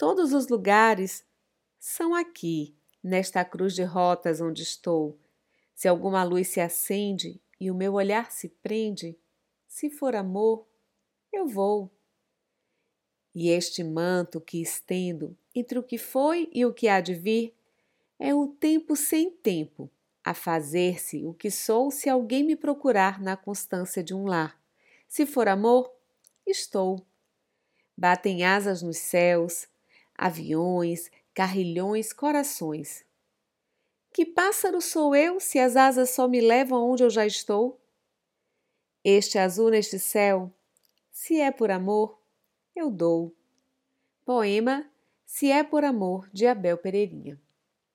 Todos os lugares são aqui, nesta cruz de rotas onde estou. Se alguma luz se acende e o meu olhar se prende, se for amor, eu vou. E este manto que estendo entre o que foi e o que há de vir é o tempo sem tempo, a fazer-se o que sou se alguém me procurar na constância de um lar. Se for amor, estou. Batem asas nos céus, aviões, carrilhões, corações. Que pássaro sou eu se as asas só me levam aonde eu já estou? Este azul neste céu, se é por amor, eu dou. Poema Se é por amor, de Abel Pereirinha.